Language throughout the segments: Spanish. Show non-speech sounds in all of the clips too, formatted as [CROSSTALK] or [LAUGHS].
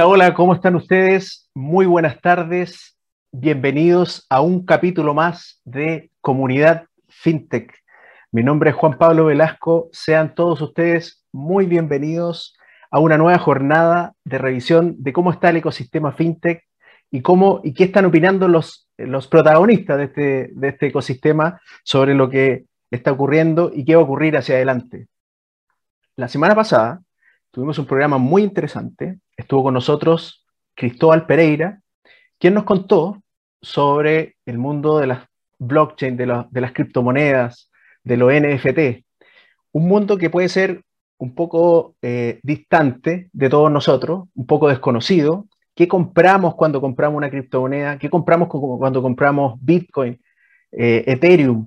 Hola, hola, ¿cómo están ustedes? Muy buenas tardes. Bienvenidos a un capítulo más de Comunidad FinTech. Mi nombre es Juan Pablo Velasco. Sean todos ustedes muy bienvenidos a una nueva jornada de revisión de cómo está el ecosistema FinTech y cómo y qué están opinando los, los protagonistas de este, de este ecosistema sobre lo que está ocurriendo y qué va a ocurrir hacia adelante. La semana pasada tuvimos un programa muy interesante. Estuvo con nosotros Cristóbal Pereira, quien nos contó sobre el mundo de las blockchain, de, de las criptomonedas, de los NFT. Un mundo que puede ser un poco eh, distante de todos nosotros, un poco desconocido. ¿Qué compramos cuando compramos una criptomoneda? ¿Qué compramos cuando compramos Bitcoin, eh, Ethereum,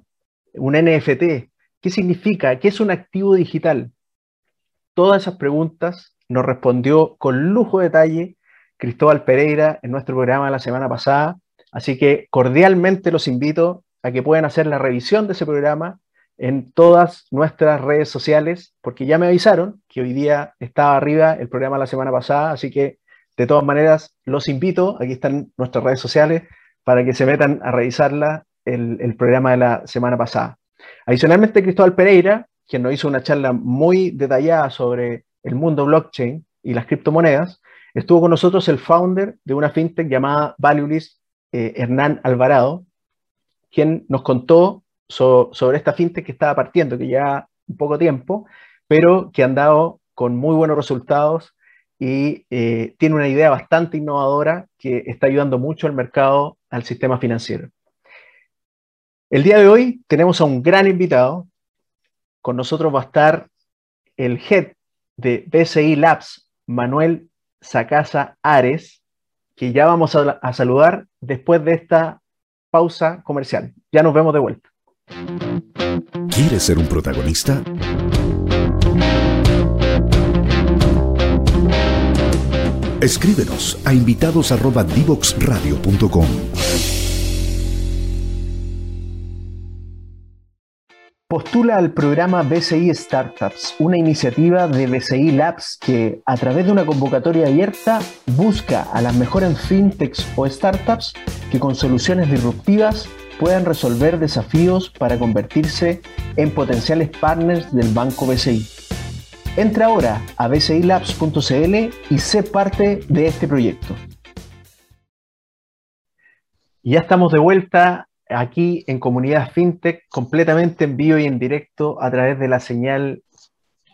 un NFT? ¿Qué significa? ¿Qué es un activo digital? Todas esas preguntas nos respondió con lujo de detalle Cristóbal Pereira en nuestro programa la semana pasada. Así que cordialmente los invito a que puedan hacer la revisión de ese programa en todas nuestras redes sociales, porque ya me avisaron que hoy día estaba arriba el programa la semana pasada, así que de todas maneras los invito, aquí están nuestras redes sociales, para que se metan a revisarla el, el programa de la semana pasada. Adicionalmente, Cristóbal Pereira quien nos hizo una charla muy detallada sobre el mundo blockchain y las criptomonedas, estuvo con nosotros el founder de una fintech llamada Valuelist, eh, Hernán Alvarado, quien nos contó sobre esta fintech que estaba partiendo, que ya un poco tiempo, pero que han dado con muy buenos resultados y eh, tiene una idea bastante innovadora que está ayudando mucho al mercado, al sistema financiero. El día de hoy tenemos a un gran invitado, con nosotros va a estar el head de BCI Labs, Manuel Sacasa Ares, que ya vamos a, saludar después de esta pausa comercial. Ya nos vemos de vuelta. ¿Quieres ser un protagonista? Escríbenos a invitados@divoxradio.com. Postula al programa BCI Startups, una iniciativa de BCI Labs que, a través de una convocatoria abierta, busca a las mejores fintechs o startups que con soluciones disruptivas puedan resolver desafíos para convertirse en potenciales partners del banco BCI. Entra ahora a bcilabs.cl y sé parte de este proyecto. Ya estamos de vuelta aquí en Comunidad FinTech, completamente en vivo y en directo a través de la señal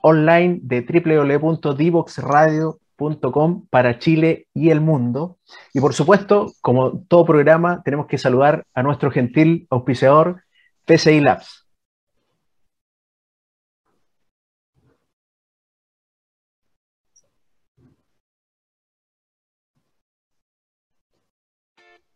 online de www.divoxradio.com para Chile y el mundo. Y por supuesto, como todo programa, tenemos que saludar a nuestro gentil auspiciador PCI Labs.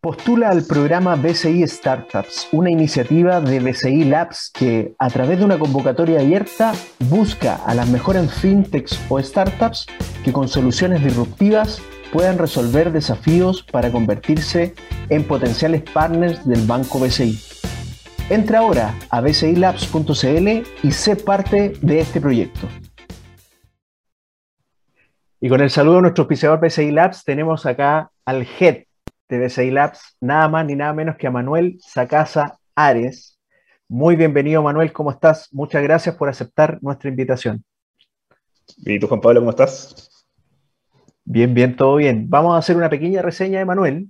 Postula al programa BCI Startups, una iniciativa de BCI Labs que, a través de una convocatoria abierta, busca a las mejores fintechs o startups que con soluciones disruptivas puedan resolver desafíos para convertirse en potenciales partners del banco BCI. Entra ahora a bcilabs.cl y sé parte de este proyecto. Y con el saludo de nuestro auspiciador BCI Labs tenemos acá al head de BCI Labs, nada más ni nada menos que a Manuel Sacasa Ares. Muy bienvenido, Manuel, ¿cómo estás? Muchas gracias por aceptar nuestra invitación. ¿Y tú, Juan Pablo, cómo estás? Bien, bien, todo bien. Vamos a hacer una pequeña reseña de Manuel.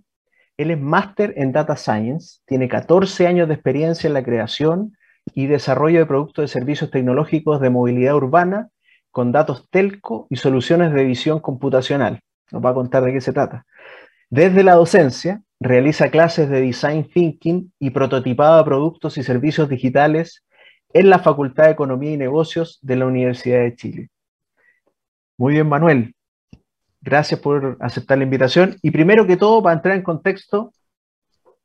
Él es máster en Data Science, tiene 14 años de experiencia en la creación y desarrollo de productos y servicios tecnológicos de movilidad urbana con datos telco y soluciones de visión computacional. Nos va a contar de qué se trata. Desde la docencia, realiza clases de Design Thinking y prototipado de productos y servicios digitales en la Facultad de Economía y Negocios de la Universidad de Chile. Muy bien, Manuel. Gracias por aceptar la invitación. Y primero que todo, para entrar en contexto,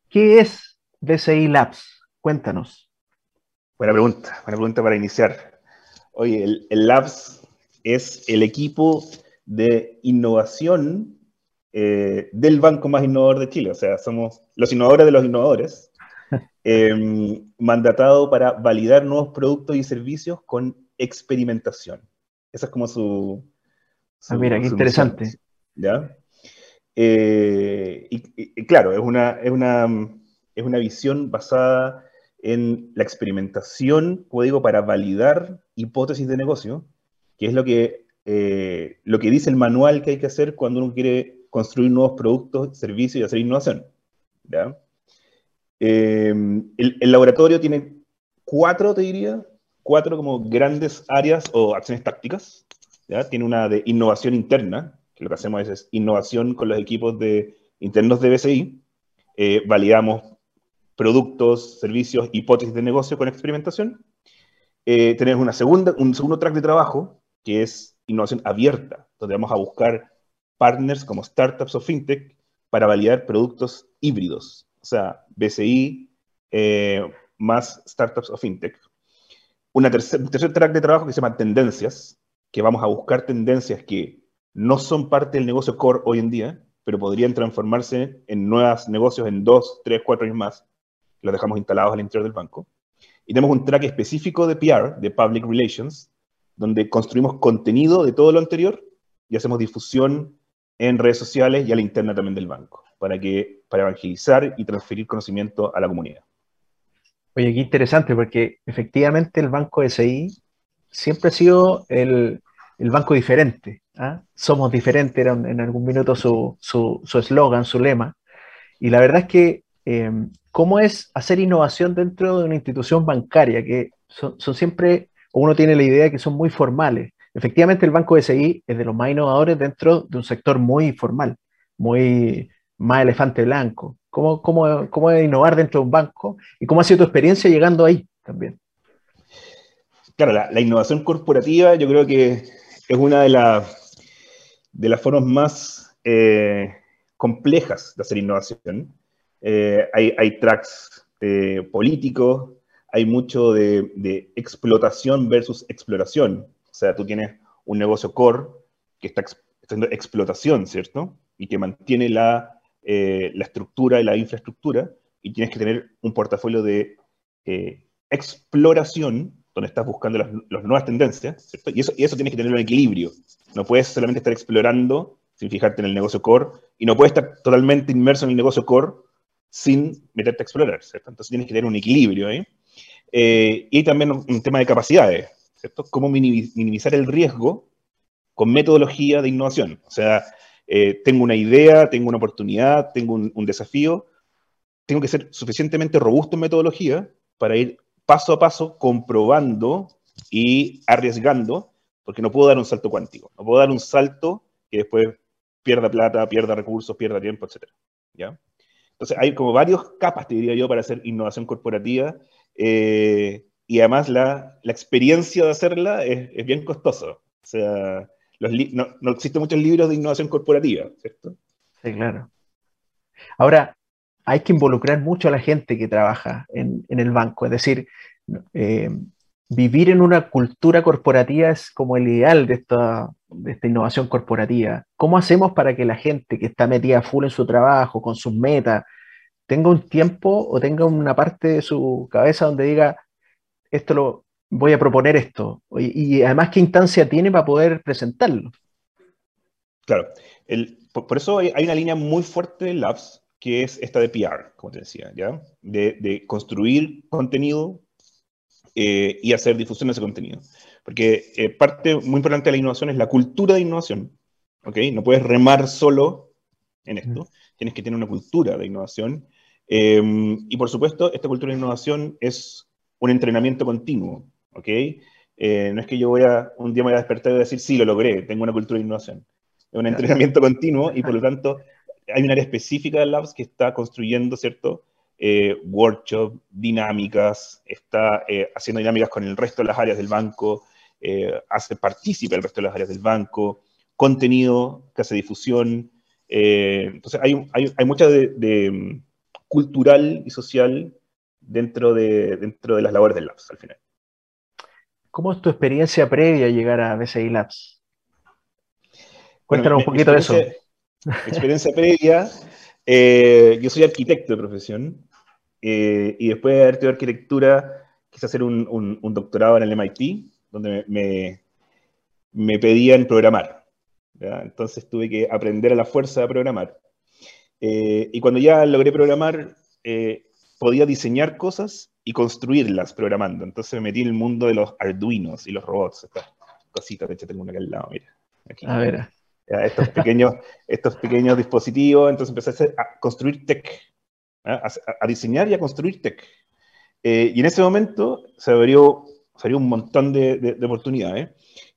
¿qué es DCI Labs? Cuéntanos. Buena pregunta, buena pregunta para iniciar. Oye, el, el Labs es el equipo de innovación eh, del banco más innovador de Chile. O sea, somos los innovadores de los innovadores, [LAUGHS] eh, mandatado para validar nuevos productos y servicios con experimentación. Esa es como su... ah, mira, qué interesante. ¿Ya? Eh, y, claro, es una, es, una, es una visión basada en la experimentación, como digo, para validar hipótesis de negocio, que es lo que, eh, lo que dice el manual que hay que hacer cuando uno quiere construir nuevos productos, servicios y hacer innovación. Eh, el, laboratorio tiene cuatro, te diría, cuatro como grandes áreas o acciones tácticas. Tiene una de innovación interna, que lo que hacemos es, innovación con los equipos de, internos de BCI. Eh, validamos productos, servicios, hipótesis de negocio con experimentación. Eh, tenemos una segunda, un segundo track de trabajo, que es innovación abierta, donde vamos a buscar partners como startups o fintech para validar productos híbridos, o sea, BCI eh, más startups o fintech. Una tercer, un tercer track de trabajo que se llama tendencias, que vamos a buscar tendencias que no son parte del negocio core hoy en día, pero podrían transformarse en nuevos negocios en dos, tres, cuatro años más. Los dejamos instalados al interior del banco. Y tenemos un track específico de PR, de Public Relations, donde construimos contenido de todo lo anterior y hacemos difusión en redes sociales y a la interna también del banco, para, que, para evangelizar y transferir conocimiento a la comunidad. Oye, qué interesante, porque efectivamente el banco SI siempre ha sido el, el banco diferente. ¿ah? Somos diferentes, era en algún minuto su eslogan, su, su, lema. Y la verdad es que, em, ¿cómo es hacer innovación dentro de una institución bancaria? Que son, son siempre, uno tiene la idea de que son muy formales, Efectivamente, el Banco SI es de los más innovadores dentro de un sector muy formal, muy más elefante blanco. ¿Cómo, cómo, cómo innovar dentro de un banco? ¿Y cómo ha sido tu experiencia llegando ahí también? Claro, la, innovación corporativa yo creo que es una de, de las formas más eh, complejas de hacer innovación. Eh, hay, tracks eh, políticos, hay mucho de, explotación versus exploración. O sea, tú tienes un negocio core que está haciendo explotación, ¿cierto? Y que mantiene la, eh, la estructura y la infraestructura, y tienes que tener un portafolio de eh, exploración, donde estás buscando las, nuevas tendencias, ¿cierto? Y eso, y eso tienes que tener un equilibrio. No puedes solamente estar explorando sin fijarte en el negocio core, y no puedes estar totalmente inmerso en el negocio core sin meterte a explorar, ¿cierto? Entonces tienes que tener un equilibrio ahí. Eh, y también un tema de capacidades. Cómo minimizar el riesgo con metodología de innovación. O sea, eh, tengo una idea, tengo una oportunidad, tengo un, desafío, tengo que ser suficientemente robusto en metodología para ir paso a paso comprobando y arriesgando, porque no puedo dar un salto cuántico, no puedo dar un salto que después pierda plata, pierda recursos, pierda tiempo, etc. ¿ya? Entonces hay como varias capas, te diría yo, para hacer innovación corporativa. Eh, y además la, la experiencia de hacerla es, es, bien costosa. O sea, los no, no, existen muchos libros de innovación corporativa, ¿cierto? Sí, claro. Ahora, hay que involucrar mucho a la gente que trabaja en, en el banco, es decir, eh, vivir en una cultura corporativa es como el ideal de esta, de esta innovación corporativa. ¿Cómo hacemos para que la gente que está metida full en su trabajo, con sus metas, tenga un tiempo o tenga una parte de su cabeza donde diga, esto lo voy a proponer esto. Y, además, ¿qué instancia tiene para poder presentarlo? Claro, por, eso hay, una línea muy fuerte de Labs, que es esta de PR, como te decía, ¿ya? De, construir contenido eh, y hacer difusión de ese contenido. Porque eh, parte muy importante de la innovación es la cultura de innovación, ¿ok? No puedes remar solo en esto, tienes que tener una cultura de innovación. Eh, y por supuesto, esta cultura de innovación es un entrenamiento continuo, ¿ok? Eh, no es que yo voy a, un día me voy a despertar y voy a decir, sí, lo logré, tengo una cultura de innovación. Es un entrenamiento continuo y por lo [LAUGHS] tanto hay un área específica de Labs que está construyendo, ¿cierto? Eh, workshop, dinámicas, está eh, haciendo dinámicas con el resto de las áreas del banco, eh, hace partícipe el resto de las áreas del banco, contenido que hace difusión. entonces hay, hay, hay mucha de, de, mm, cultural y social dentro de, dentro de las labores del Labs al final. ¿Cómo es tu experiencia previa a llegar a BCI Labs? Cuéntanos un poquito de eso. Experiencia previa, eh, yo soy arquitecto de profesión eh, y después de haber estudiado arquitectura quise hacer un, un, doctorado en el MIT, donde me, me pedían programar. Entonces tuve que aprender a la fuerza de programar. Eh, y cuando ya logré programar, eh, podía diseñar cosas y construirlas programando. Entonces me metí en el mundo de los Arduinos y los robots. Estas cositas, de hecho tengo una acá al lado, mira. A ver. estos, pequeños, [LAUGHS] estos pequeños dispositivos, entonces empecé a, construir tech, ¿ah? a, diseñar y a construir tech. Eh, y en ese momento se abrió, se un montón de, oportunidades.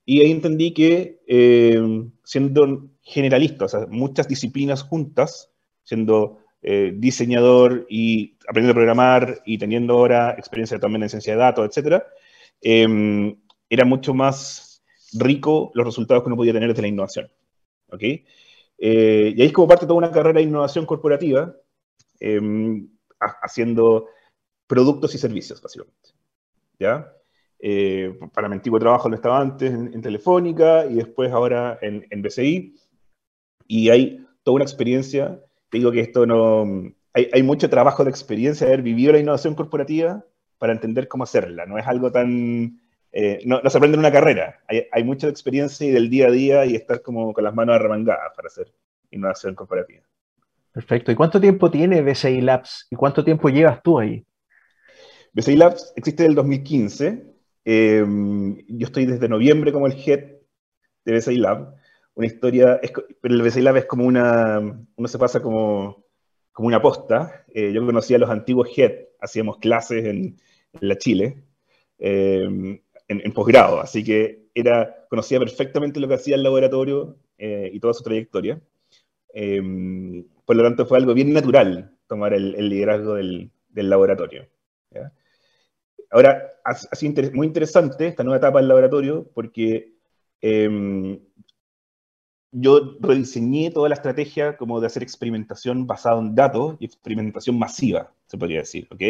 Y ahí entendí que eh, siendo generalista, o sea, muchas disciplinas juntas, siendo eh, diseñador y aprendiendo a programar y teniendo ahora experiencia también en ciencia de datos, etc., em, era mucho más rico los resultados que uno podía tener desde la innovación. ¿ok? Eh, y ahí es como parte de toda una carrera de innovación corporativa, em, haciendo productos y servicios, básicamente. ¿Ya? Eh, para mi antiguo trabajo lo estaba antes en, Telefónica y después ahora en, en BCI. Y hay toda una experiencia digo que esto no... Hay, mucho trabajo de experiencia de haber vivido la innovación corporativa para entender cómo hacerla. No es algo tan... Eh, no, se aprende en una carrera. Hay, mucha experiencia y del día a día y estar como con las manos arremangadas para hacer innovación corporativa. Perfecto. ¿Y cuánto tiempo tiene BCI Labs? ¿Y cuánto tiempo llevas tú ahí? BCI Labs existe desde el 2015. Em, yo estoy desde noviembre como el head de BCI Labs una historia, pero el BCI Lab es como una, uno se pasa como, como una posta. Eh, yo conocía a los antiguos head, hacíamos clases en, la Chile, eh, en, posgrado, así que era, conocía perfectamente lo que hacía el laboratorio eh, y toda su trayectoria. por lo tanto, fue algo bien natural tomar el, liderazgo del, del laboratorio. Ahora, ha, sido muy interesante esta nueva etapa del laboratorio porque yo rediseñé toda la estrategia como de hacer experimentación basada en datos y experimentación masiva, se podría decir, ¿ok?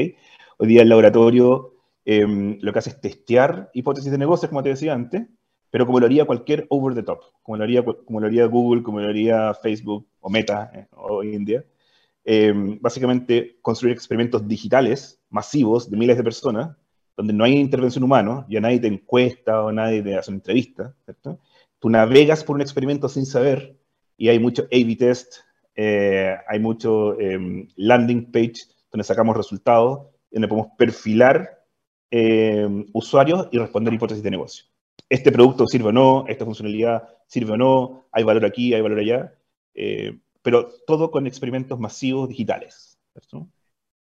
Hoy día el laboratorio em, lo que hace es testear hipótesis de negocios, como te decía antes, pero como lo haría cualquier over the top, como lo haría, como lo haría Google, como lo haría Facebook o Meta eh, hoy en día. Em, básicamente construir experimentos digitales masivos de miles de personas, donde no hay intervención humana, ya nadie te encuesta o nadie te hace una entrevista, ¿cierto? Tú navegas por un experimento sin saber y hay mucho A-B test, eh, hay mucho em, landing page donde sacamos resultados, donde podemos perfilar em, usuarios y responder hipótesis de negocio. Este producto sirve o no, esta funcionalidad sirve o no, hay valor aquí, hay valor allá, eh, pero todo con experimentos masivos digitales.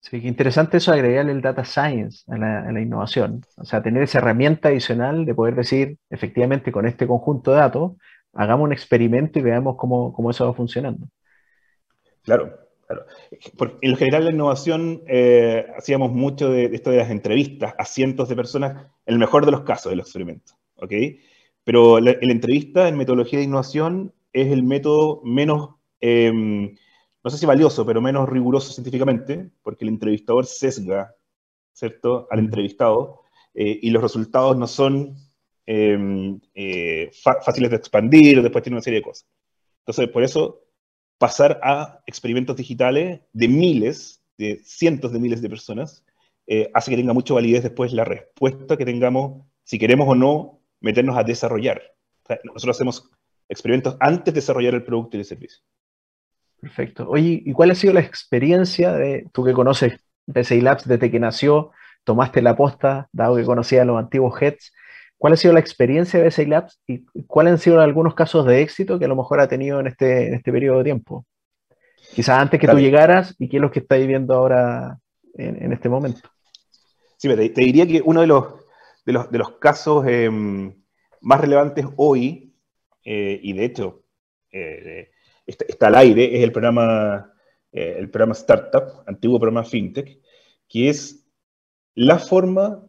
Sí, interesante eso agregar el data science a la, innovación. O sea, tener esa herramienta adicional de poder decir, efectivamente, con este conjunto de datos, hagamos un experimento y veamos cómo, eso va funcionando. Claro, claro. en lo general, la innovación, eh, hacíamos mucho de, esto de las entrevistas a cientos de personas, el mejor de los casos de los experimentos. ¿ok? Pero la, la entrevista en metodología de innovación es el método menos... Em, no sé si valioso, pero menos riguroso científicamente, porque el entrevistador sesga, ¿cierto?, al entrevistado, eh, y los resultados no son em, eh, fáciles de expandir, después tiene una serie de cosas. Entonces, por eso, pasar a experimentos digitales de miles, de cientos de miles de personas, eh, hace que tenga mucha validez después la respuesta que tengamos, si queremos o no, meternos a desarrollar. nosotros hacemos experimentos antes de desarrollar el producto y el servicio. Perfecto. Oye, ¿y cuál ha sido la experiencia de, tú que conoces PCI Labs desde que nació, tomaste la posta, dado que conocías a los antiguos heads, ¿cuál ha sido la experiencia de PCI Labs y cuáles han sido algunos casos de éxito que a lo mejor ha tenido en este, en este periodo de tiempo? Quizás antes que tú llegaras y qué es lo que estás viviendo ahora en, este momento. Sí, te, diría que uno de los, de los, de los casos em, más relevantes hoy, eh, y de hecho, eh, está, al aire, es el programa, eh, el programa Startup, antiguo programa FinTech, que es la forma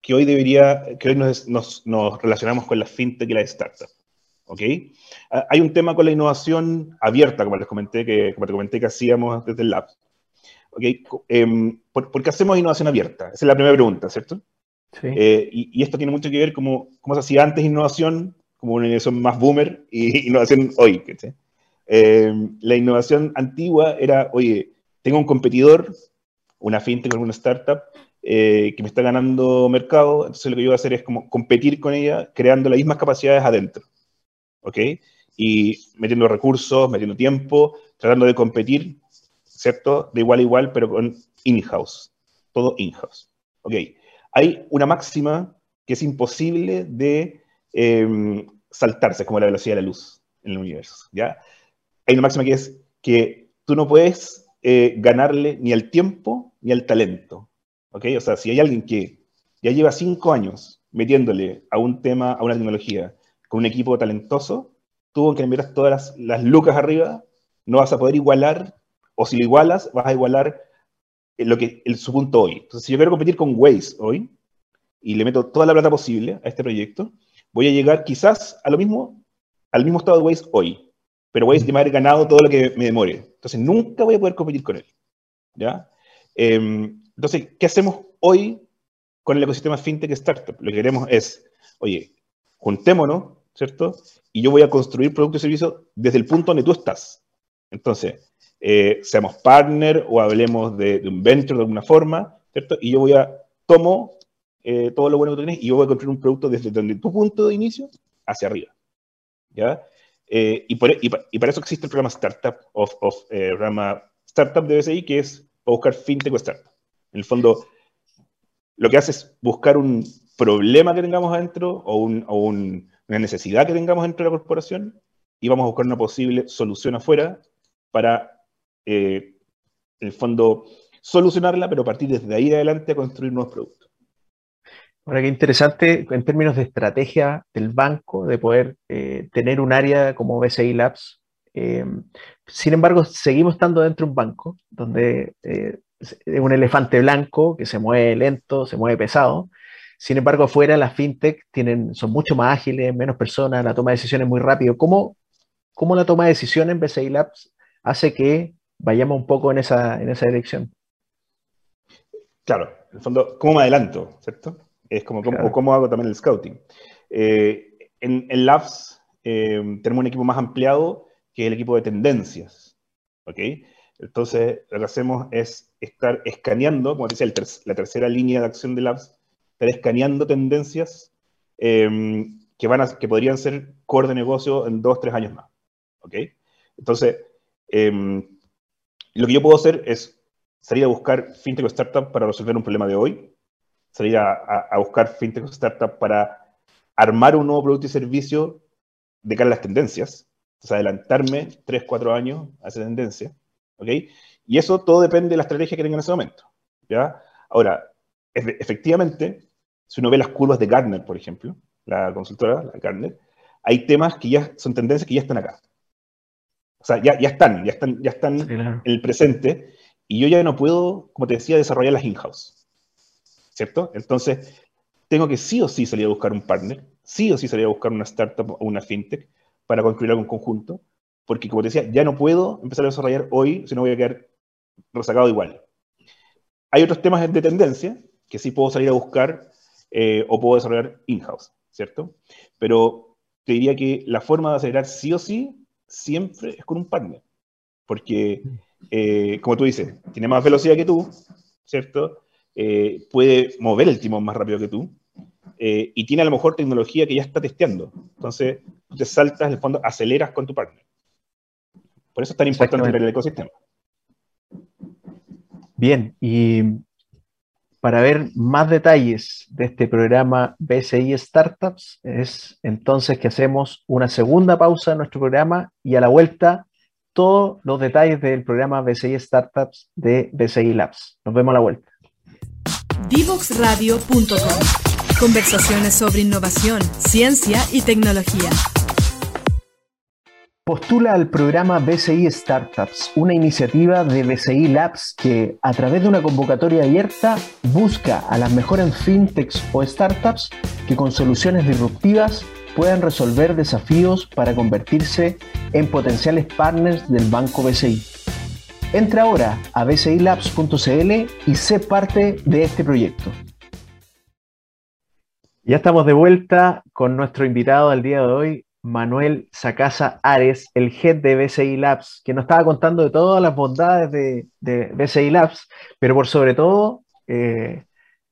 que hoy debería, que hoy nos, nos, relacionamos con la FinTech y la Startup. ¿Ok? Ah, hay un tema con la innovación abierta, como les comenté, que, como te comenté que hacíamos desde el lab. ¿Ok? Em, ¿por, qué hacemos innovación abierta? Esa es la primera pregunta, ¿cierto? Sí. Eh, y, esto tiene mucho que ver como cómo se hacía antes innovación, como una innovación más boomer, y [LAUGHS] innovación hoy. ¿sí? Eh, la innovación antigua era, oye, tengo un competidor, una fintech o una startup, eh, que me está ganando mercado, entonces lo que yo voy a hacer es como competir con ella, creando las mismas capacidades adentro. ¿Ok? Y metiendo recursos, metiendo tiempo, tratando de competir ¿cierto? De igual a igual, pero con in-house, todo in-house. Ok, hay una máxima que es imposible de em, saltarse, como la velocidad de la luz en el universo, ¿ya? Hay una máxima que es que tú no puedes eh, ganarle ni al tiempo ni al talento, ¿ok? O sea, si hay alguien que ya lleva cinco años metiéndole a un tema, a una tecnología, con un equipo talentoso, tú, que le todas las, lucas arriba, no vas a poder igualar, o si lo igualas, vas a igualar lo que, el, su punto hoy. Entonces, si yo quiero competir con Waze hoy, y le meto toda la plata posible a este proyecto, voy a llegar quizás mismo, al mismo estado de Waze hoy. Pero Waze me haber ganado todo lo que me demore. Entonces, nunca voy a poder competir con él. ¿Ya? Em, entonces, ¿qué hacemos hoy con el ecosistema fintech startup. Lo que queremos es, oye, juntémonos, ¿cierto? Y yo voy a construir productos y servicios desde el punto donde tú estás. Entonces, eh, seamos partner o hablemos de, un venture de alguna forma, ¿cierto? Y yo voy a, tomo eh, todo lo bueno que tú tienes y yo voy a construir un producto desde donde tu punto de inicio hacia arriba. ¿Ya? Eh, y, para eso existe el programa Startup of, of programa Startup de BCI, que es buscar fintech o startup. En el fondo, lo que hace es buscar un problema que tengamos adentro o, una necesidad que tengamos dentro de la corporación y vamos a buscar una posible solución afuera para, eh, en el fondo, solucionarla, pero partir desde ahí adelante a construir nuevos productos. Ahora, qué interesante en términos de estrategia del banco, de poder eh, tener un área como BCI Labs. Eh, sin embargo, seguimos estando dentro de un banco donde es un elefante blanco que se mueve lento, se mueve pesado. Sin embargo, afuera las fintech tienen, son mucho más ágiles, menos personas, la toma de decisiones muy rápido. ¿Cómo, cómo la toma de decisiones en BCI Labs hace que vayamos un poco en esa, en esa dirección? Claro, en el fondo, ¿cómo me adelanto? ¿Cierto? Es como, cómo, hago también el scouting. Eh, en, en, Labs eh, tenemos un equipo más ampliado que el equipo de tendencias. ¿Ok? Entonces, lo que hacemos es estar escaneando, como decía, la tercera línea de acción de Labs, estar escaneando tendencias em, que, van a, que podrían ser core de negocio en dos, tres años más. ¿Ok? Entonces, em, lo que yo puedo hacer es salir a buscar fintech o startup para resolver un problema de hoy, salir a, buscar fintech o startup para armar un nuevo producto y servicio de cara a las tendencias, entonces adelantarme tres, cuatro años a esa tendencia ¿ok? Y eso todo depende de la estrategia que tenga en ese momento, ¿ya? Ahora, efectivamente, si uno ve las curvas de Gartner, por ejemplo, la consultora, la Gartner, hay temas que ya son tendencias que ya están acá. O sea, ya, ya están, ya están, ya están en el presente, y yo ya no puedo, como te decía, desarrollar las in-house, ¿cierto? Entonces, tengo que sí o sí salir a buscar un partner, sí o sí salir a buscar una startup o una fintech para construir algo en conjunto, porque como te decía, ya no puedo empezar a desarrollar hoy, si no voy a quedar resacado igual. Hay otros temas de tendencia que sí puedo salir a buscar eh, o puedo desarrollar in-house, ¿cierto? Pero te diría que la forma de acelerar sí o sí siempre es con un partner, porque, eh, como tú dices, tiene más velocidad que tú, ¿cierto? Eh, puede mover el timón más rápido que tú, y tiene a lo mejor tecnología que ya está testeando. Entonces, tú te saltas, en el fondo, aceleras con tu partner. Por eso es tan importante el ecosistema. Bien, y para ver más detalles de este programa BCI Startups, es entonces que hacemos una segunda pausa en nuestro programa y a la vuelta todos los detalles del programa BCI Startups de BCI Labs. Nos vemos a la vuelta. Divoxradio.com Conversaciones sobre innovación, ciencia y tecnología. Postula al programa BCI Startups, una iniciativa de BCI Labs que, a través de una convocatoria abierta, busca a las mejores fintechs o startups que con soluciones disruptivas puedan resolver desafíos para convertirse en potenciales partners del banco BCI. Entra ahora a bcilabs.cl y sé parte de este proyecto. Ya estamos de vuelta con nuestro invitado al día de hoy, Manuel Sacasa Ares, el head de BCI Labs, que nos estaba contando de todas las bondades de, BCI Labs, pero por sobre todo eh,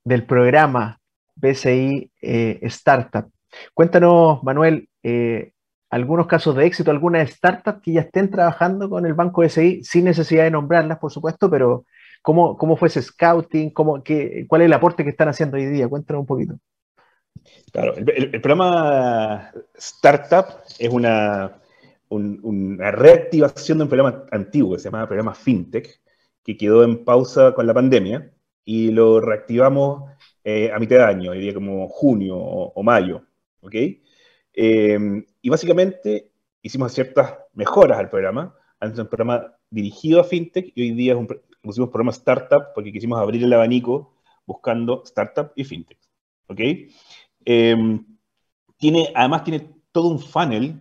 del programa BCI eh, Startup. Cuéntanos, Manuel, eh, algunos casos de éxito, algunas startups que ya estén trabajando con el banco SI, sin necesidad de nombrarlas, por supuesto, pero ¿cómo, cómo fue ese scouting? Cómo, qué, ¿Cuál es el aporte que están haciendo hoy día? Cuéntanos un poquito. Claro, el, programa Startup es una, una reactivación de un programa antiguo que se llamaba programa FinTech, que quedó en pausa con la pandemia y lo reactivamos eh, a mitad de año, diría como junio o, mayo, ¿ok? Eh, y básicamente hicimos ciertas mejoras al programa. Antes era un programa dirigido a FinTech y hoy día es un, pusimos programa Startup porque quisimos abrir el abanico buscando Startup y FinTech, ¿ok? Em, tiene, además tiene todo un funnel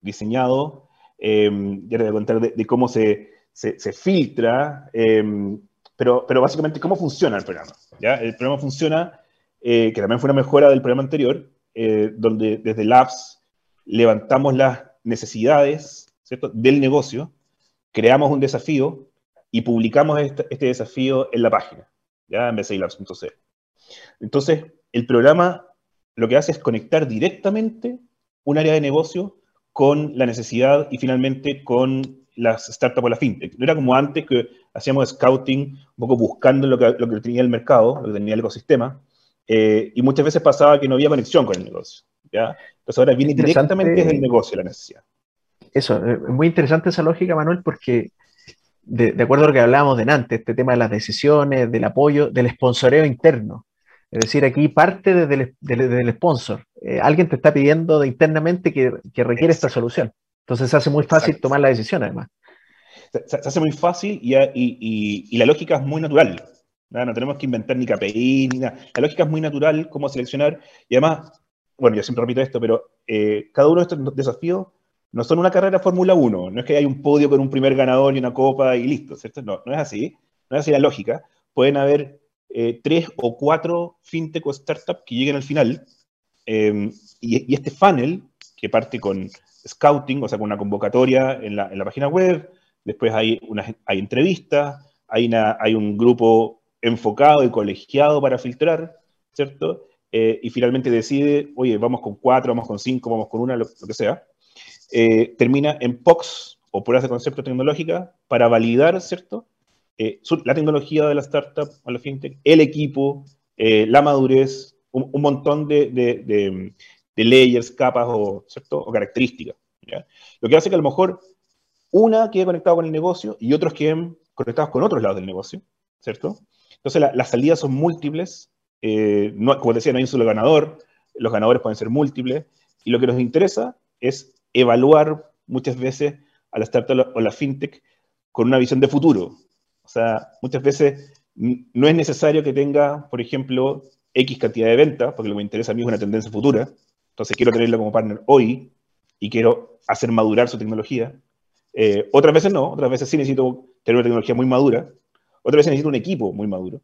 diseñado, em, ya te voy a contar de, cómo se, se, filtra, em, pero, pero básicamente cómo funciona el programa. ¿ya? El programa funciona, eh, que también fue una mejora del programa anterior, eh, donde desde Labs levantamos las necesidades del negocio, creamos un desafío y publicamos este, desafío en la página, ya en. Entonces, el programa lo que hace es conectar directamente un área de negocio con la necesidad y finalmente con las startups o la fintech. No era como antes que hacíamos scouting un poco buscando lo que, lo que tenía el mercado, lo que tenía el ecosistema, eh, y muchas veces pasaba que no había conexión con el negocio. ¿ya? Entonces ahora viene directamente desde el negocio la necesidad. Eso, es muy interesante esa lógica, Manuel, porque de, de, acuerdo a lo que hablábamos de antes, este tema de las decisiones, del apoyo, del sponsoreo interno. Es decir, aquí parte desde el, sponsor. Eh, alguien te está pidiendo de internamente que, requiere esta solución. Entonces se hace muy fácil tomar la decisión, además. Se, hace muy fácil y, la lógica es muy natural. ¿No? tenemos que inventar ni KPI ni nada. La lógica es muy natural, cómo seleccionar. Y además, bueno, yo siempre repito esto, pero eh, cada uno de estos desafíos no son una carrera Fórmula 1. No es que haya un podio con un primer ganador y una copa y listo, ¿cierto? No, no es así. No es así la lógica. Pueden haber eh, tres o cuatro fintech o startups que lleguen al final. Em, y, este funnel, que parte con scouting, o sea, con una convocatoria en la, en la página web, después hay, una, hay entrevistas, hay, una, hay un grupo enfocado y colegiado para filtrar, ¿cierto? Eh, y finalmente decide, oye, vamos con cuatro, vamos con cinco, vamos con una, lo, que sea. Eh, termina en POX o pruebas de concepto tecnológica para validar, ¿cierto? Eh, la tecnología de la startup o la fintech, el equipo, la madurez, un, montón de, de, layers, capas o, ¿cierto? o características. Lo que hace que a lo mejor una quede conectada con el negocio y otros queden conectados con otros lados del negocio, ¿cierto? Entonces las salidas son múltiples, eh, no, como decía, no hay un solo ganador, los ganadores pueden ser múltiples, y lo que nos interesa es evaluar muchas veces a la startup o la fintech con una visión de futuro, o sea, muchas veces no es necesario que tenga, por ejemplo, X cantidad de ventas, porque lo que me interesa a mí es una tendencia futura. Entonces quiero tenerla como partner hoy y quiero hacer madurar su tecnología. Eh, otras veces no, otras veces sí necesito tener una tecnología muy madura, otras veces necesito un equipo muy maduro.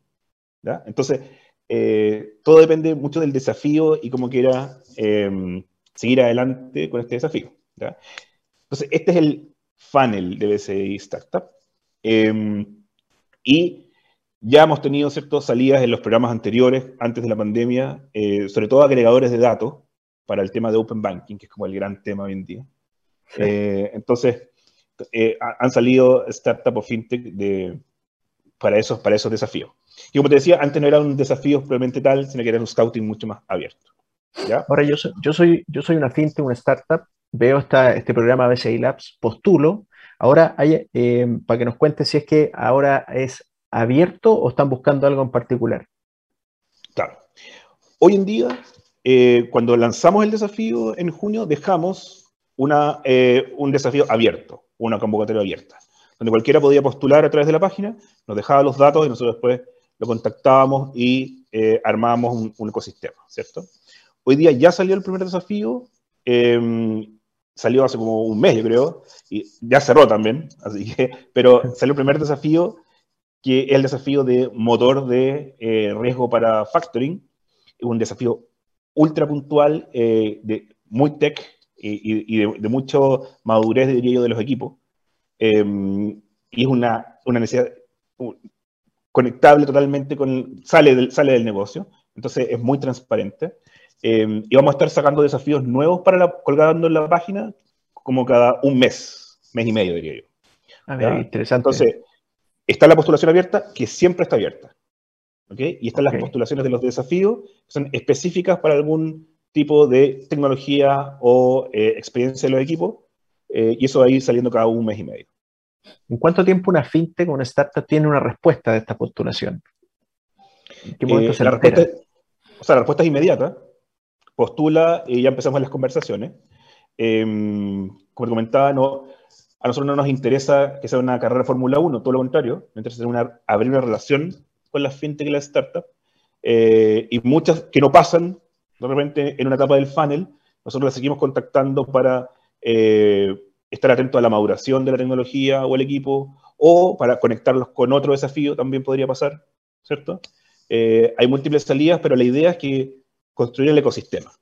Entonces, eh, todo depende mucho del desafío y cómo quiera em, seguir adelante con este desafío. Entonces, este es el funnel de BCI Startup. Em, y ya hemos tenido ciertas salidas en los programas anteriores, antes de la pandemia, eh, sobre todo agregadores de datos para el tema de Open Banking, que es como el gran tema hoy en día. Eh, entonces, eh, han salido startups o fintech de, para, esos, para esos desafíos. Y como te decía, antes no era un desafío probablemente tal, sino que era un scouting mucho más abierto. ¿ya? Ahora, yo soy, yo, soy, yo soy una fintech, una startup, veo esta, este programa BCI Labs, postulo, Ahora, hay, eh, para que nos cuente si es que ahora es abierto o están buscando algo en particular. Claro. Hoy en día, eh, cuando lanzamos el desafío en junio, dejamos una, eh, un desafío abierto, una convocatoria abierta, donde cualquiera podía postular a través de la página, nos dejaba los datos y nosotros después lo contactábamos y armábamos un, un, ecosistema, ¿cierto? Hoy día ya salió el primer desafío, em, salió hace como un mes, yo creo, y ya cerró también, [LAUGHS] así que, pero salió el primer desafío, que es el desafío de motor de eh, riesgo para factoring, un desafío ultra puntual, eh, de, muy tech y, de, mucho madurez, diría yo, de los equipos. Em, y es una, una necesidad conectable totalmente con, sale del, sale del negocio, entonces es muy transparente. Eh, y vamos a estar sacando desafíos nuevos para la, colgando en la página como cada un mes, mes y medio, diría yo. A ver, interesante. Entonces, está la postulación abierta, que siempre está abierta. ¿okay? Y están las postulaciones de los desafíos, que son específicas para algún tipo de tecnología o eh, experiencia de los equipos. eh, y eso va a ir saliendo cada un mes y medio. ¿En cuánto tiempo una fintech o una startup tiene una respuesta de esta postulación? ¿En qué momento Eh, se la respuesta, o sea, la respuesta es inmediata. Postula y ya empezamos las conversaciones. Eh, como te comentaba, no, a nosotros no nos interesa que sea una carrera de Fórmula 1, todo lo contrario. Nos interesa una- abrir una relación con las fintech y las startups. Eh, y muchas que no pasan de repente en una etapa del funnel, nosotros las seguimos contactando para eh, estar atentos a la maduración de la tecnología o el equipo, o para conectarlos con otro desafío, también podría pasar, ¿cierto? Eh, hay múltiples salidas, pero la idea es que construir el ecosistema.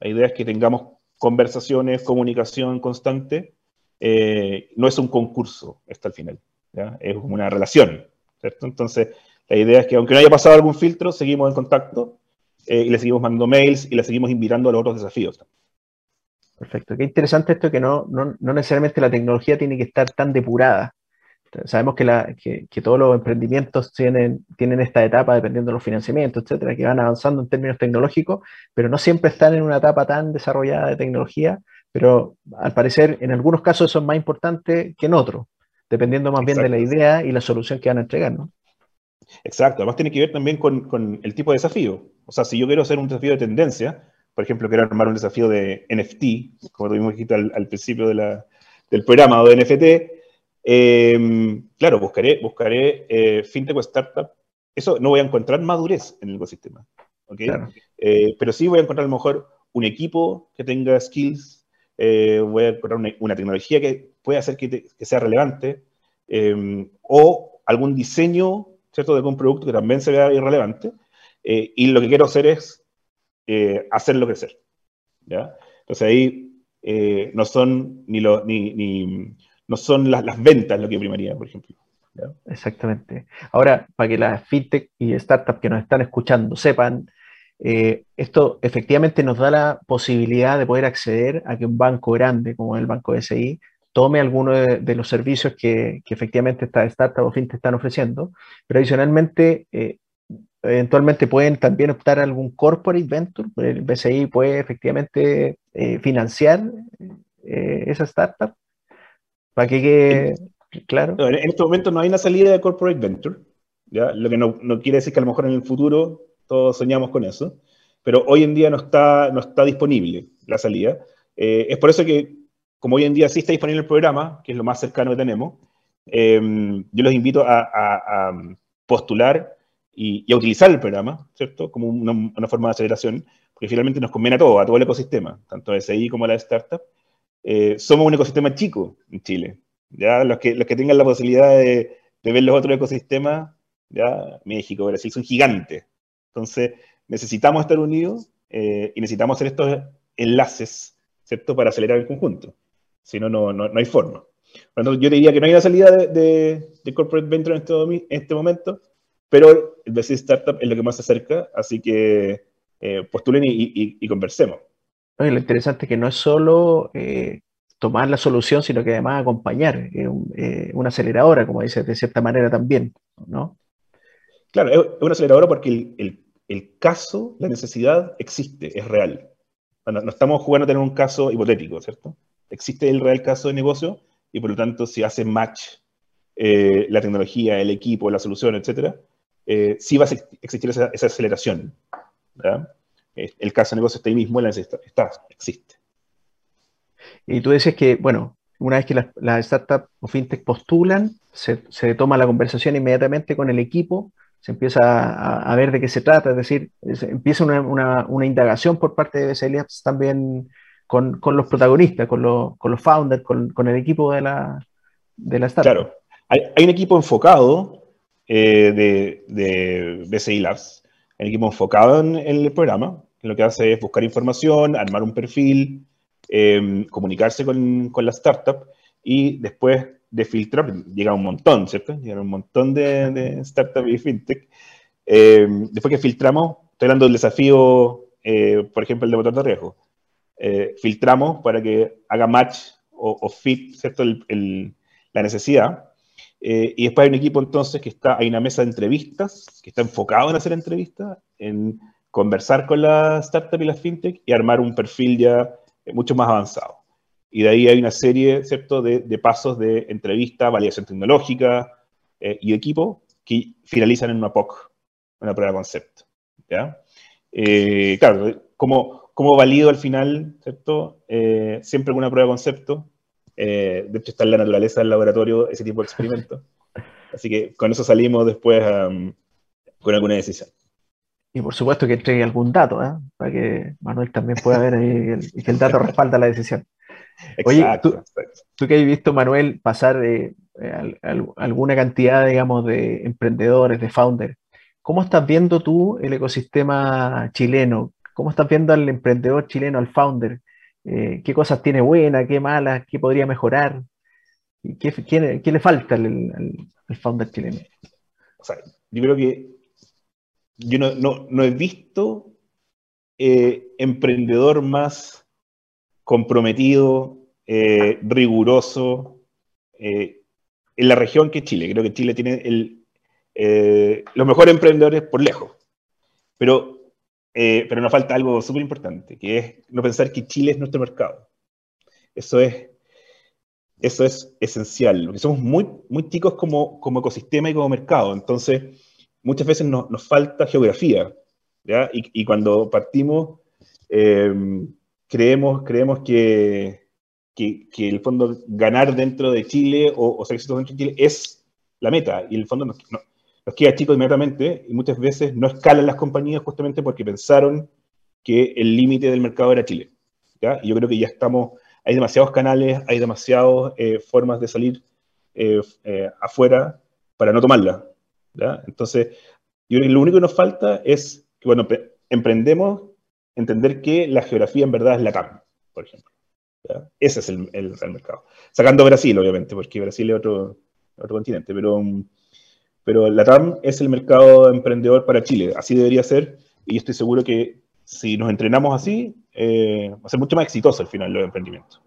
La idea es que tengamos conversaciones, comunicación constante. Eh, no es un concurso, esto al final. Es una relación, ¿cierto? Entonces, la idea es que aunque no haya pasado algún filtro, seguimos en contacto eh, y le seguimos mandando mails y le seguimos invitando a los otros desafíos. Perfecto. Qué interesante esto que no, no, no necesariamente la tecnología tiene que estar tan depurada. Sabemos que, la, que, que todos los emprendimientos tienen, tienen esta etapa, dependiendo de los financiamientos, etcétera, que van avanzando en términos tecnológicos, pero no siempre están en una etapa tan desarrollada de tecnología, pero al parecer en algunos casos eso es más importante que en otros, dependiendo más bien de la idea y la solución que van a entregar, ¿no? Exacto, además tiene que ver también con, con el tipo de desafío. O sea, si yo quiero hacer un desafío de tendencia, por ejemplo, quiero armar un desafío de NFT, como tuvimos aquí al, al principio de la- del programa, o de NFT, eh, claro, buscaré, buscaré eh, fintech o startup. Eso no voy a encontrar madurez en el ecosistema. ¿ok? Claro. Eh, pero sí voy a encontrar a lo mejor un equipo que tenga skills, eh, voy a encontrar una, una tecnología que pueda hacer que, te- que sea relevante, eh, o algún diseño, ¿cierto?, de algún producto que también se vea irrelevante, y lo que quiero hacer es eh, hacerlo crecer, ¿ya? Entonces ahí eh, no son ni, lo, ni, ni- no son las, las ventas lo que primaría, por ejemplo. ¿ya? Exactamente. Ahora, para que las fintech y startups que nos están escuchando sepan, eh, esto efectivamente nos da la posibilidad de poder acceder a que un banco grande como el Banco SI tome alguno de, de los servicios que, que efectivamente estas startups o fintech están ofreciendo, pero adicionalmente, eh, eventualmente pueden también optar a algún corporate venture, el BCI puede efectivamente eh, financiar eh, esa startup para que quede claro. En este momento no hay una salida de corporate venture, ¿ya? lo que no, no quiere decir que a lo mejor en el futuro todos soñamos con eso, pero hoy en día no está, no está disponible la salida. Eh, es por eso que, como hoy en día sí está disponible el programa, que es lo más cercano que tenemos, eh, yo los invito a, a- a postular y, y a utilizar el programa, ¿cierto? Como una, una forma de aceleración, porque finalmente nos conviene a todo, a todo el ecosistema, tanto a SI como a la startup. Eh, somos un ecosistema chico en Chile. Ya los que, los que tengan la posibilidad de, de ver los otros ecosistemas, ya México, Brasil, son gigantes. Entonces, necesitamos estar unidos eh, y necesitamos hacer estos enlaces, ¿cierto? Para acelerar el conjunto. Si no, no, no, no hay forma. Yo te diría que no hay una salida de, de- de corporate venture en este, en este momento, pero el Startup es lo que más se acerca, así que eh, postulen y, y- y conversemos. Lo interesante es que no es solo eh, tomar la solución, sino que además acompañar, eh, un- eh, una aceleradora, como dices, de cierta manera también, ¿no? Claro, es es una aceleradora porque el, el- el caso, la necesidad existe, es real. No, no estamos jugando a tener un caso hipotético, ¿cierto? Existe el real caso de negocio y por lo tanto si hace match la tecnología, el equipo, la solución, etcétera, eh, sí va a ex- existir esa, esa aceleración. ¿verdad? Eh, El caso de negocio está ahí mismo, la está, existe. Y tú decías que, bueno, una vez que las, las startups o fintech postulan, se, se toma la conversación inmediatamente con el equipo, se empieza a, a ver de qué se trata, es decir, se empieza una, una- una indagación por parte de Labs también con, con los protagonistas, con los, con los founders, con, con el equipo de la, de la startup. Claro, hay, hay un equipo enfocado eh, de, de BCI Labs, un equipo enfocado en, en el programa, lo que hace es buscar información, armar un perfil, eh, comunicarse con, con la startup y después de filtrar, llega un montón, ¿cierto? Llegan un montón de, de startups y fintech. Eh, después que filtramos, estoy hablando del desafío eh, por ejemplo, el de motor de riesgo. Eh, filtramos para que haga match o, fit, ¿cierto? la necesidad. Eh, y después hay un equipo entonces que está, hay una mesa de entrevistas, que está enfocado en hacer entrevistas, en conversar con la startup y la fintech y armar un perfil ya mucho más avanzado. Y de ahí hay una serie, ¿cierto?, de, de pasos de entrevista, validación tecnológica y equipo que finalizan en una POC, una prueba de concepto. ¿ya? Eh, claro, como, como valido al final, ¿cierto? Eh, siempre una prueba de concepto. Eh, de hecho, está en la naturaleza del laboratorio ese tipo de experimentos. Así que con eso salimos después con alguna decisión. Y por supuesto que entregue algún dato, para que Manuel también pueda ver ahí y que el dato respalda la decisión. Oye, tú, tú, que has visto, Manuel, pasar alguna cantidad, digamos, de emprendedores, de founders, ¿Cómo estás viendo tú el ecosistema chileno? ¿Cómo estás viendo al emprendedor chileno, al founder? Eh, ¿Qué cosas tiene buenas, qué malas, qué podría mejorar? ¿Qué, qué, le falta al, founder chileno? Yo creo que yo no, he visto eh, emprendedor más comprometido, eh, riguroso en la región que Chile. Creo que Chile tiene los mejores emprendedores por lejos. Pero, eh, pero nos falta algo súper importante, que es no pensar que Chile es nuestro mercado. Eso es, eso es esencial, porque somos muy, muy chicos como, como ecosistema y como mercado. Entonces, muchas veces nos, nos falta geografía. ¿ya? Y, y, cuando partimos, eh, creemos, creemos que, que, que, el fondo ganar dentro de Chile o, o ser exitoso dentro de Chile es la meta. Y el fondo no, los queda chico inmediatamente y muchas veces no escalan las compañías justamente porque pensaron que el límite del mercado era Chile. ¿ya? Y yo creo que ya estamos, hay demasiados canales, hay demasiadas eh, formas de salir eh, eh, afuera para no tomarla. ¿ya? Entonces, yo creo que lo único que nos falta es que, bueno, emprendemos entender que la geografía en verdad es la CAM, por ejemplo. ¿ya? Ese es el, el, mercado. Sacando Brasil, obviamente, porque Brasil es otro, otro continente, pero... Um, pero la TAM es el mercado emprendedor para Chile, así debería ser, y estoy seguro que si nos entrenamos así, eh, va a ser mucho más exitoso al final los emprendimientos.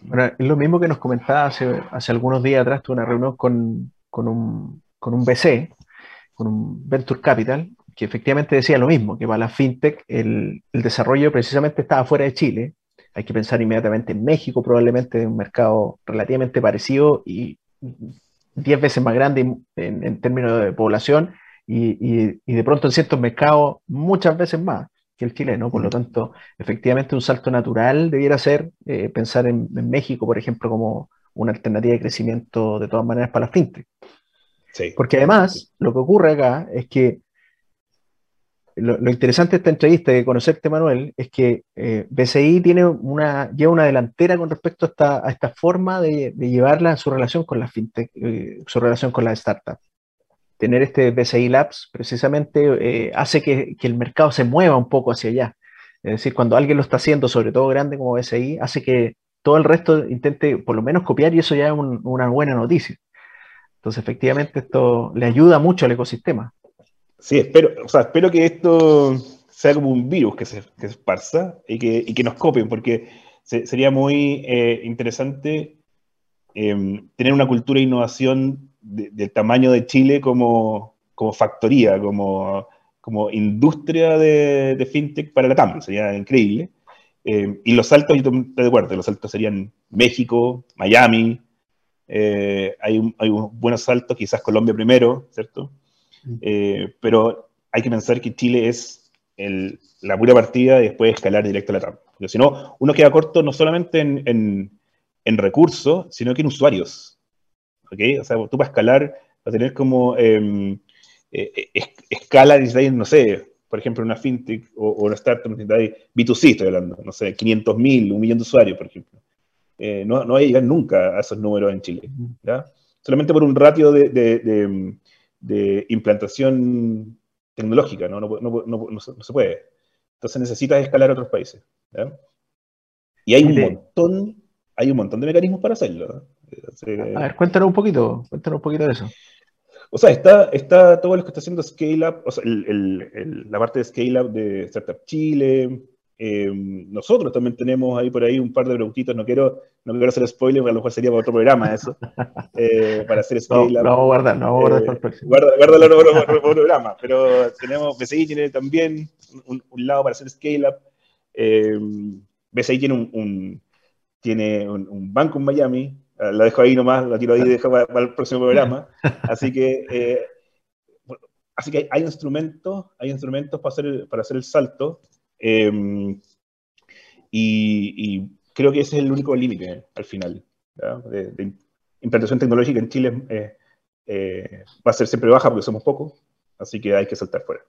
Bueno, es lo mismo que nos comentaba hace, hace algunos días atrás, tuve una reunión con, con, un, con un BC, con un Venture Capital, que efectivamente decía lo mismo, que para la fintech el, el, desarrollo precisamente estaba fuera de Chile. Hay que pensar inmediatamente en México, probablemente un mercado relativamente parecido y 10 veces más grande en, términos de población y, de pronto en ciertos mercados muchas veces más que el chileno. Por lo tanto, efectivamente un salto natural debiera ser eh, pensar en, México, por ejemplo, como una alternativa de crecimiento de todas maneras para la fintech. Porque además, lo que ocurre acá es que lo, interesante de esta entrevista y de conocerte, Manuel, es que eh, BCI tiene una, lleva una delantera con respecto a esta, esta forma de, llevarla a su relación con la fintech, eh, su relación con la startup. Tener este BCI Labs precisamente eh, hace que, que, el mercado se mueva un poco hacia allá. Es decir, cuando alguien lo está haciendo, sobre todo grande como BCI, hace que todo el resto intente por lo menos copiar y eso ya es una buena noticia. Entonces, efectivamente, esto le ayuda mucho al ecosistema. Sí, espero, o sea, espero que esto sea como un virus que se, que esparza y que, y que, nos copien, porque sería muy eh, interesante em, tener una cultura de innovación del tamaño de Chile como, como factoría, como, como industria de, de, fintech para la TAM. Sería increíble. Em, y los saltos, yo estoy de acuerdo, los saltos serían México, Miami. Eh, hay, hay buenos saltos, quizás Colombia primero, ¿cierto? Eh, pero hay que pensar que Chile es la pura partida y después escalar directo a la TAM. Porque si no, uno queda corto no solamente en, en, recursos, sino que en usuarios. ¿Ok? O sea, tú para escalar, para tener como eh, eh, escala, no sé, por ejemplo, una fintech o, una startup, necesitáis B2C, estoy hablando, no sé, 500 mil, un millón de usuarios, por ejemplo. no, no hay a llegar nunca a esos números en Chile. ¿ya? Solamente por un ratio de, de de implantación tecnológica, ¿no? No, no, no se puede. Entonces necesitas escalar a otros países. Y hay un montón, hay un montón de mecanismos para hacerlo. a ver, cuéntanos un poquito, cuéntanos un poquito de eso. O sea, está, está todo lo que está haciendo Scale Up, o sea, la parte de Scale Up de Startup Chile. Eh, nosotros también tenemos ahí por ahí un par de preguntitos. No quiero, no quiero hacer spoiler, a lo mejor sería para otro programa eso. [LAUGHS] Eh, para hacer Scale no. No, vamos a guardar, no vamos a guardar para el próximo. Guarda, guárdalo para otro programa. Pero tenemos, BCI tiene también un, un lado para hacer Scale Up. Eh, BCI tiene un, un tiene un, un banco en Miami la dejo ahí nomás, la tiro ahí y dejo para, para, el próximo programa. Así que, eh, así que hay, hay, instrumentos, hay instrumentos para hacer, para hacer el salto. Eh, y, y, creo que ese es el único límite al final. De, de, implantación tecnológica en Chile eh, eh, va a ser siempre baja porque somos pocos, así que hay que saltar fuera.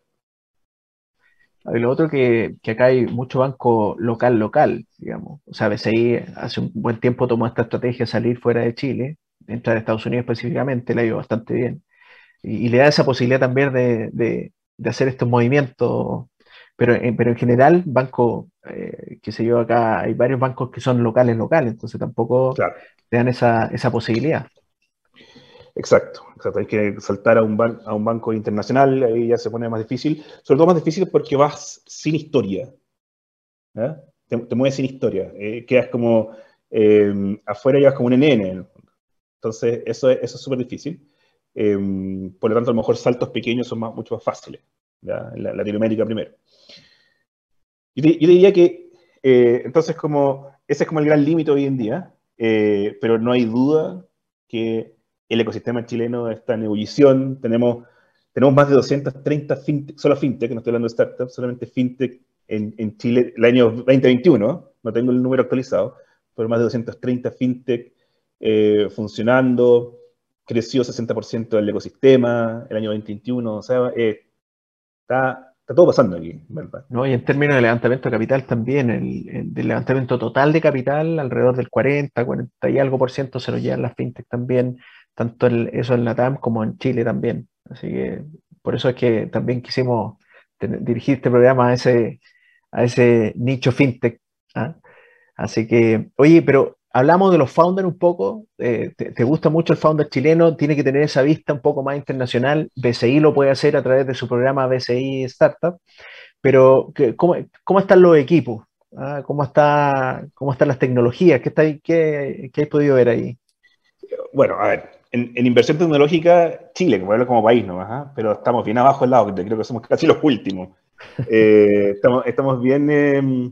Y lo otro que, que acá hay mucho banco local, local, digamos. O sea, BCI hace un buen tiempo tomó esta estrategia de salir fuera de Chile, entrar a Estados Unidos específicamente, le ha ido bastante bien. Y, y, le da esa posibilidad también de, de, de hacer estos movimientos. Pero, en, pero en general, banco, eh, que se yo, acá hay varios bancos que son locales, locales, entonces tampoco claro. te dan esa, esa posibilidad. Exacto, exacto. Hay que saltar a un, ban a un banco internacional, ahí ya se pone más difícil. Sobre todo más difícil porque vas sin historia. ¿eh? Te, te, mueves sin historia. Eh, quedas como eh, afuera, llevas como un NN. Entonces, eso es eso súper difícil. Eh, por lo tanto, a lo mejor saltos pequeños son más, mucho más fáciles. ¿ya? En la, Latinoamérica primero. Yo, diría que, eh, entonces, como ese es como el gran límite hoy en día, eh, pero no hay duda que el ecosistema chileno está en ebullición, tenemos, tenemos más de 230 fintech, solo fintech, no estoy hablando de startups, solamente fintech en, en Chile el año 2021, no tengo el número actualizado, pero más de 230 fintech eh, funcionando, creció 60% del ecosistema el año 2021, o sea, está, está, todo pasando aquí, ¿verdad? No, y en términos de levantamiento de capital también, el, el, levantamiento total de capital, alrededor del 40, 40 y algo por ciento se lo llevan las fintech también, tanto el, eso en la TAM como en Chile también. Así que por eso es que también quisimos dirigir este programa a ese, a ese nicho fintech. ¿ah? Así que, oye, pero hablamos de los founders un poco. Eh, te, te, gusta mucho el founder chileno? Tiene que tener esa vista un poco más internacional. BCI lo puede hacer a través de su programa BCI Startup. Pero, ¿cómo, cómo están los equipos? ¿Ah? ¿Cómo, está, ¿Cómo están las tecnologías? ¿Qué, está qué, ¿Qué has podido ver ahí? Bueno, a ver, en, en, inversión tecnológica, Chile, como hablo como país nomás, ¿eh? pero estamos bien abajo del lado, creo que somos casi los últimos. [LAUGHS] Eh, estamos, estamos bien, eh,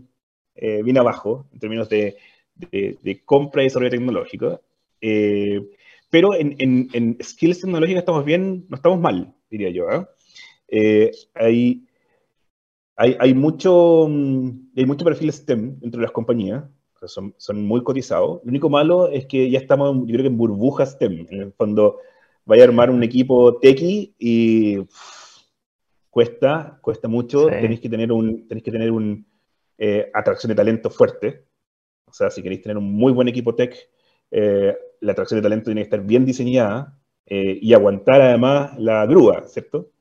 eh, bien abajo en términos de, de, de, compra y desarrollo tecnológico. Eh, pero en, en, en, skills tecnológicas estamos bien, no estamos mal, diría yo. ¿eh? hay, hay, hay, mucho, hay mucho perfil STEM dentro de las compañías son, son, muy cotizados. Lo único malo es que ya estamos, yo creo que en burbujas STEM. En el fondo, vaya a armar un equipo tequi y uff, cuesta, cuesta mucho. Sí. Tenéis que tener un, tenéis que tener un eh, atracción de talento fuerte. O sea, si queréis tener un muy buen equipo tech, eh, la atracción de talento tiene que estar bien diseñada eh, y aguantar además la grúa, ¿cierto?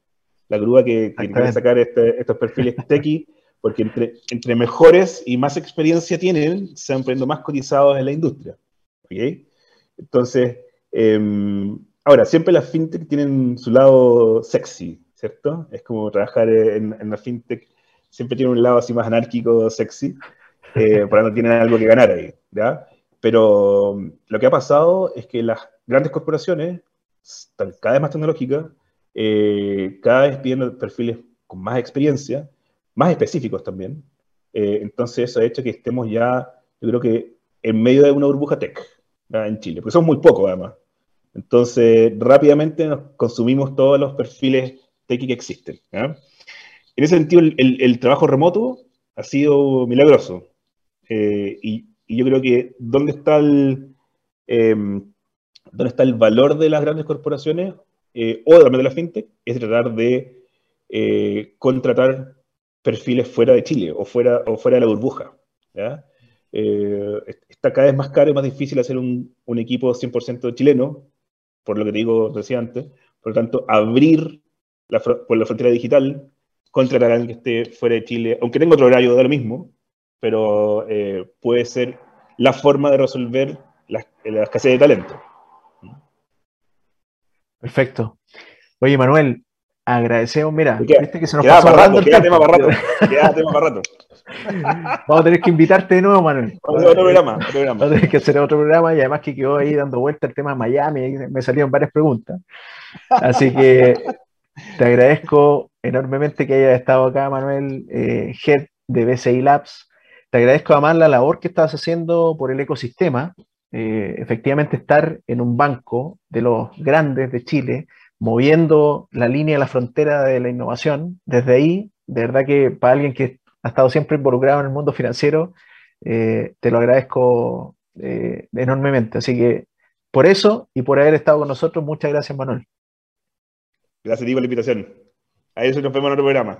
La grúa que, que sacar este, estos perfiles tequi porque entre, entre, mejores y más experiencia tienen, se van poniendo más cotizados en la industria. ¿okay? Entonces, eh, ahora, siempre las fintech tienen su lado sexy, ¿cierto? Es como trabajar en, en la fintech, siempre tiene un lado así más anárquico, sexy, eh, por tanto tienen algo que ganar ahí, ¿ya? Pero lo que ha pasado es que las grandes corporaciones, están cada vez más tecnológicas, eh, cada vez pidiendo perfiles con más experiencia, más específicos también. Eh, entonces eso ha hecho que estemos ya, yo creo que en medio de una burbuja tech ¿ya? en Chile, porque son muy pocos además. Entonces rápidamente nos consumimos todos los perfiles tech que existen. ¿ya? En ese sentido, el, el, el, trabajo remoto ha sido milagroso. Eh, y, yo creo que dónde está el, eh, dónde está el valor de las grandes corporaciones eh, o de la fintech es tratar de contratar perfiles fuera de Chile o fuera, o fuera de la burbuja. Eh, está cada vez más caro y más difícil hacer un, un, equipo 100% chileno, por lo que te digo decía antes. Por lo tanto, abrir la, por la frontera digital, contratar a alguien que esté fuera de Chile, aunque tenga otro horario, da lo mismo, pero eh, puede ser la forma de resolver la, la escasez de talento. Perfecto. Oye, Manuel, agradecemos, mira, Queda- viste que se nos queda pasó rato, el queda tiempo. tema para rato. Queda tema para rato. [LAUGHS] Vamos a tener que invitarte de nuevo, Manuel. Vamos a hacer otro programa, otro programa. Vamos a tener que hacer otro programa y además que quedó ahí dando vuelta el tema de Miami, y me salieron varias preguntas. Así que te agradezco enormemente que hayas estado acá, Manuel, eh, Head de BCI Labs. Te agradezco además la labor que estás haciendo por el ecosistema. Eh, efectivamente, estar en un banco de los grandes de Chile, moviendo la línea, la frontera de la innovación, desde ahí, de verdad que para alguien que ha estado siempre involucrado en el mundo financiero, eh, te lo agradezco eh, enormemente. Así que por eso y por haber estado con nosotros, muchas gracias, Manuel. Gracias a ti por la invitación. A eso nos vemos en otro programa.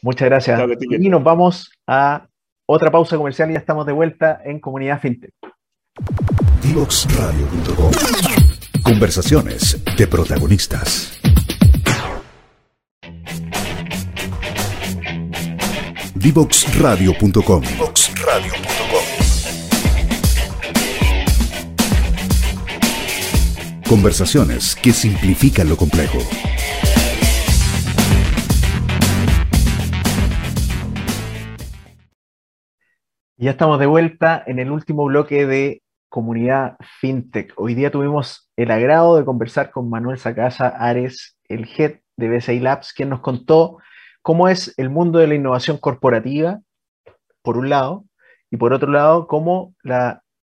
Muchas gracias. Chao. Y nos vamos a otra pausa comercial y ya estamos de vuelta en Comunidad FinTech. Divoxradio.com. Conversaciones de protagonistas. Divoxradio.com. Conversaciones que simplifican lo complejo. Ya estamos de vuelta en el último bloque de Comunidad FinTech. Hoy día tuvimos el agrado de conversar con Manuel Sacasa Ares, el head de BCI Labs, quien nos contó cómo es el mundo de la innovación corporativa, por un lado, y por otro lado, cómo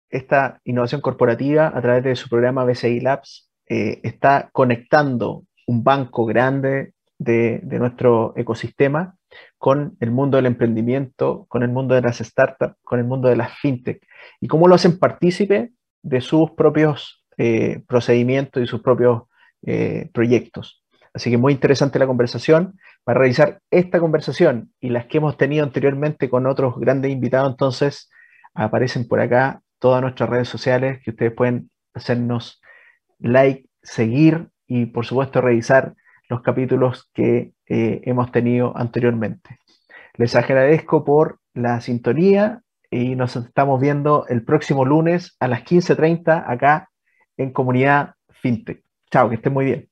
esta innovación corporativa, a través de su programa BCI Labs, eh, está conectando un banco grande de, de nuestro ecosistema con el mundo del emprendimiento, con el mundo de las startups, con el mundo de las fintech, y cómo lo hacen partícipe de sus propios eh, procedimientos y sus propios eh, proyectos. Así que muy interesante la conversación. Para realizar esta conversación y las que hemos tenido anteriormente con otros grandes invitados, entonces aparecen por acá todas nuestras redes sociales que ustedes pueden hacernos like, seguir y por supuesto revisar los capítulos que eh, hemos tenido anteriormente. Les agradezco por la sintonía y nos estamos viendo el próximo lunes a las 15.30 acá en Comunidad FinTech. Chao, que estén muy bien.